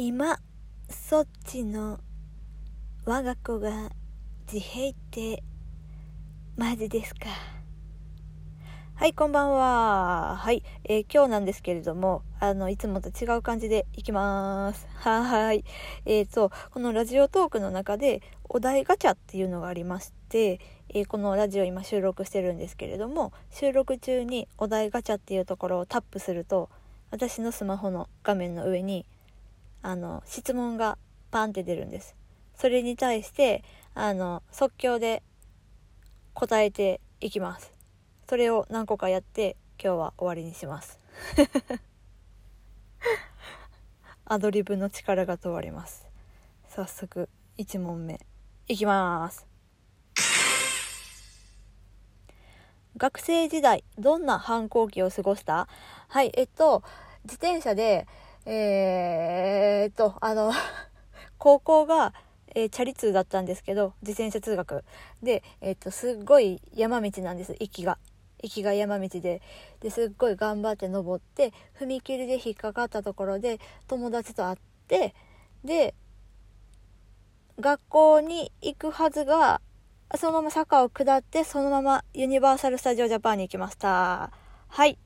今そっちの我が子が自閉ってマジですか。はいこんばんは。はい、えー、今日なんですけれどもあのいつもと違う感じでいきます。はーい。えーとこのラジオトークの中でお題ガチャっていうのがありましてえー、このラジオ今収録してるんですけれども収録中にお題ガチャっていうところをタップすると私のスマホの画面の上にあの質問がパンって出るんです。それに対してあの即興で答えていきます。それを何個かやって今日は終わりにします。アドリブの力が問われます。早速1問目。いきます。学生時代どんな反抗期を過ごした？はいえっと自転車でえー、っと、あの 高校が、えー、チャリ通だったんですけど、自転車通学。で、えー、っと、すっごい山道なんです、行きが。行きが山道で。で、すっごい頑張って登って、踏切で引っかかったところで、友達と会って、で、学校に行くはずが、そのまま坂を下って、そのままユニバーサル・スタジオ・ジャパンに行きました。はい。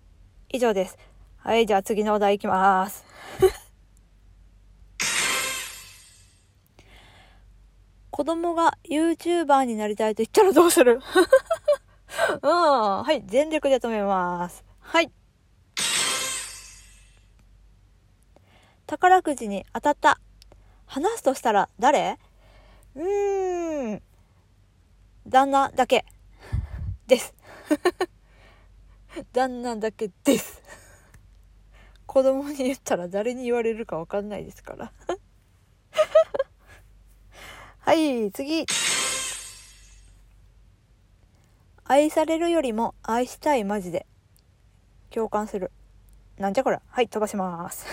以上です。はい、じゃあ次のお題いきます。子供が YouTuber になりたいと言ったらどうする？うん。はい。全力で止めます。はい。宝くじに当たった。話すとしたら誰？うーん。旦那だけ。です。旦那だけです。子供に言ったら誰に言われるかわかんないですから。はい次。愛されるよりも愛したいマジで。共感する。なんじゃこれはい飛ばします。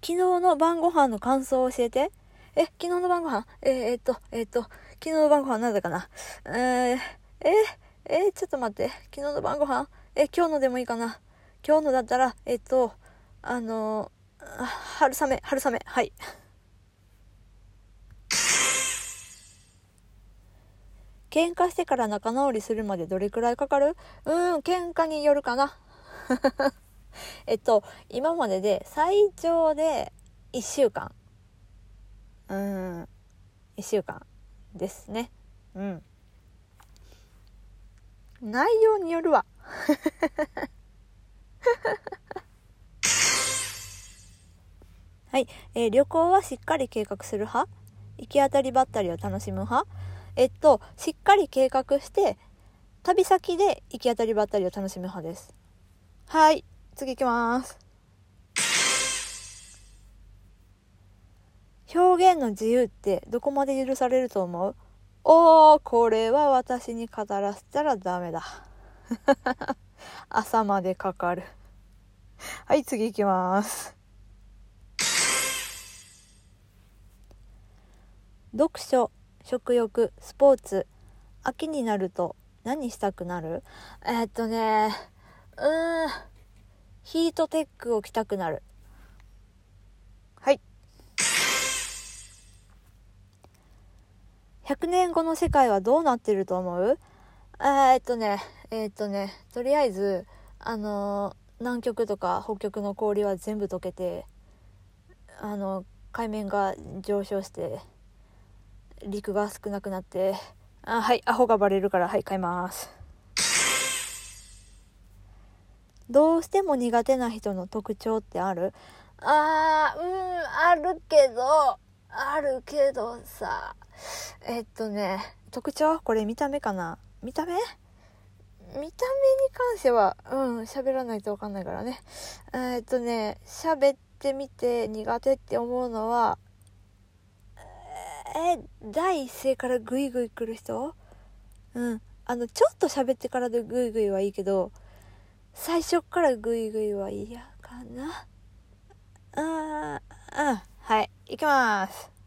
昨日の晩ご飯の感想を教えて。え昨日の晩ご飯？えー、えー、っとえー、っと昨日の晩ご飯なんだかな？えー、えーえー、ちょっと待って。昨日の晩ご飯？え、今日のでもいいかな？今日のだったら、えっと、あの、春雨、春雨、はい。喧嘩してから仲直りするまでどれくらいかかる？うーん、喧嘩によるかな。えっと、今までで最長で1週間。うん、1週間ですね。うん。内容によるわ。はい、えー、旅行はしっかり計画する派？行き当たりばったりを楽しむ派？えっと、しっかり計画して、旅先で行き当たりばったりを楽しむ派です。はい、次行きます。表現の自由ってどこまで許されると思う？おー、これは私に語らせたらダメだ。朝までかかる。はい、次行きます。読書、食欲、スポーツ。秋になると何したくなる？えー、っとね、うーん、ヒートテックを着たくなる。100年後の世界はどうなってると思う？えー、っとね、えー、っとね、とりあえず、あのー、南極とか北極の氷は全部溶けて、あの、海面が上昇して、陸が少なくなって、あ、はい、アホがバレるから、はい、買います。どうしても苦手な人の特徴ってある？あー、うん、あるけど、あるけどさ、えっとね、特徴？これ見た目かな？見た目？見た目に関しては、うん、喋らないとわかんないからね。えっとね、喋ってみて苦手って思うのは、え、第一声からグイグイ来る人？うん。あの、ちょっと喋ってからでグイグイはいいけど、最初からグイグイは嫌かな？あー、うん。はい、行きます。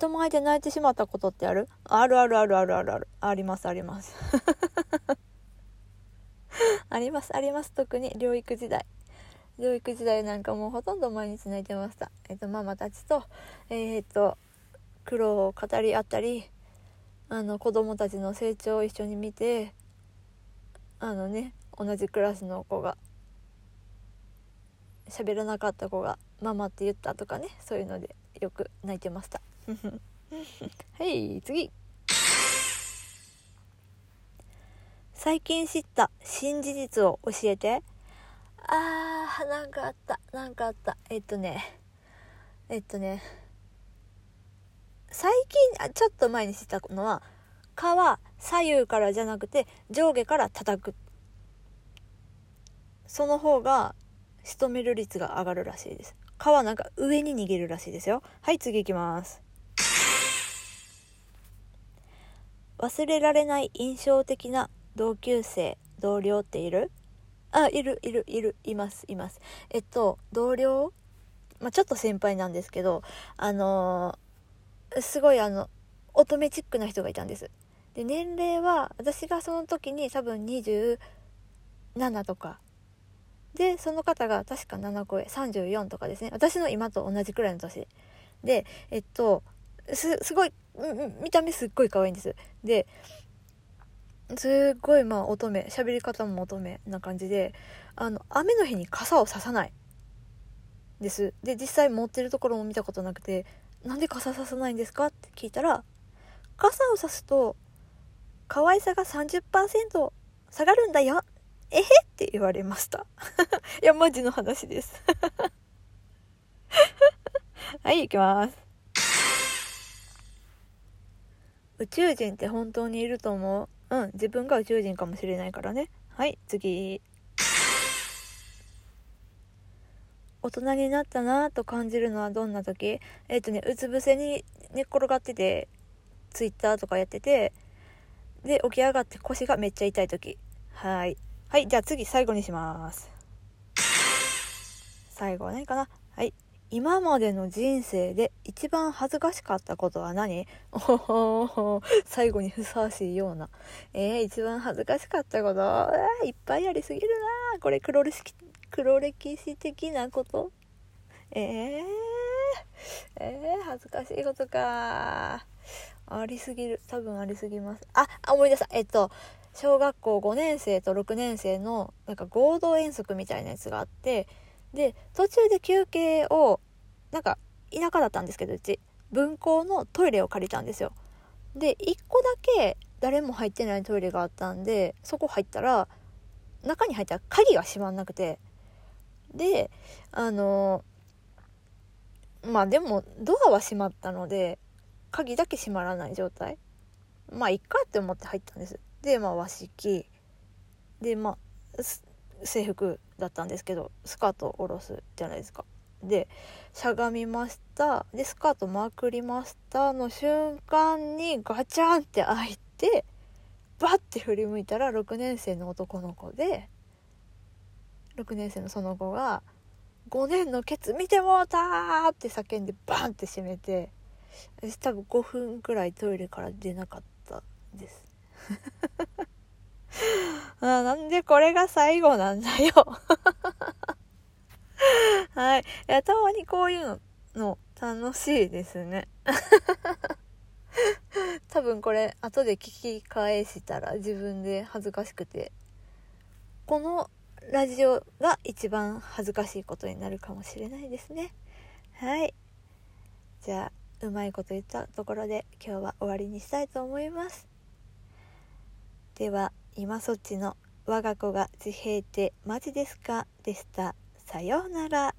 人前で泣いてしまったことってある？あるあるあるあるあるある。ありますあります。ありますあります。特に療育時代。療育時代なんかもうほとんど毎日泣いてました。えっ、とママたちとえっ、と苦労を語り合ったりあの子供たちの成長を一緒に見てあのね同じクラスの子が喋らなかった子が「ママ」って言ったとかねそういうのでよく泣いてました。はい次。最近知った新事実を教えて。あーなんかあった。なんかあった。えっとね。えっとね。最近あちょっと前に知ったのは皮左右からじゃなくて上下から叩く。その方が仕留める率が上がるらしいです。皮なんか上に逃げるらしいですよ。はい次行きます。忘れられない印象的な同級生同僚っている？あいるいるいる。いますいます。えっと同僚？まあ、ちょっと先輩なんですけどあのー、すごいあの乙女チックな人がいたんです。で年齢は私がその時に多分27とか。でその方が確か7個上34とかですね。私の今と同じくらいの年。でえっとすすごい見た目すっごい可愛いんです。ですっごいまあ乙女喋り方も乙女な感じであの雨の日に傘をささないです。で実際持ってるところも見たことなくてなんで傘ささないんですかって聞いたら傘をさすと可愛さが30%下がるんだよ。えへって言われました。いやマジの話です。はい行きます。宇宙人って本当にいると思う？うん自分が宇宙人かもしれないからね。はい次。大人になったなと感じるのはどんな時？えっ、ー、とねうつ伏せに寝っ転がっててツイッターとかやっててで起き上がって腰がめっちゃ痛い時。はい。はいじゃあ次最後にします。最後は何かな。はい。今までの人生で一番恥ずかしかったことは何？お 最後にふさわしいような。えー、一番恥ずかしかったこと、いっぱいありすぎるなこれ黒歴史、黒歴史的なこと？えー、えー、恥ずかしいことか。ありすぎる。多分ありすぎます。あ、思い出した。えっと、小学校5年生と6年生のなんか合同遠足みたいなやつがあってで途中で休憩をなんか田舎だったんですけどうち。分校のトイレを借りたんですよ。で1個だけ誰も入ってないトイレがあったんでそこ入ったら中に入ったら鍵が閉まんなくて。であのまあでもドアは閉まったので鍵だけ閉まらない状態。まあいっかって思って入ったんです。でまあ和式。でまあ制服だったんですけどスカートを下ろすじゃないですかでしゃがみましたでスカートまくりましたの瞬間にガチャンって開いてバッて振り向いたら6年生の男の子で6年生のその子が「5年のケツ見てもうた!」って叫んでバンって閉めて私多分5分くらいトイレから出なかったですあなんでこれが最後なんだよ はい。いや、たまにこういうの、の楽しいですね。多分これ、後で聞き返したら自分で恥ずかしくて、このラジオが一番恥ずかしいことになるかもしれないですね。はい。じゃあ、うまいこと言ったところで今日は終わりにしたいと思います。では、今そっちの我が子が自閉ってマジですか？でした。さようなら。